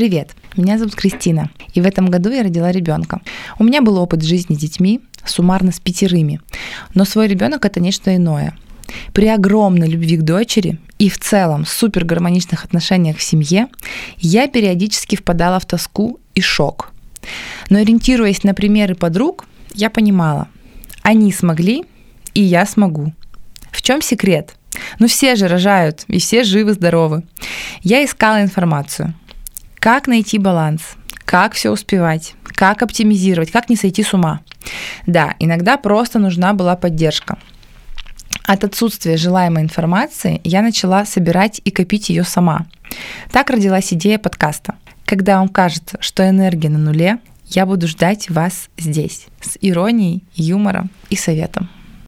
Привет, меня зовут Кристина, и в этом году я родила ребенка. У меня был опыт жизни с детьми, суммарно с пятерыми, но свой ребенок это нечто иное. При огромной любви к дочери и в целом супер гармоничных отношениях в семье я периодически впадала в тоску и шок. Но ориентируясь на примеры подруг, я понимала, они смогли, и я смогу. В чем секрет? Ну все же рожают, и все живы-здоровы. Я искала информацию. Как найти баланс? Как все успевать? Как оптимизировать? Как не сойти с ума? Да, иногда просто нужна была поддержка. От отсутствия желаемой информации я начала собирать и копить ее сама. Так родилась идея подкаста. Когда вам кажется, что энергия на нуле, я буду ждать вас здесь с иронией, юмором и советом.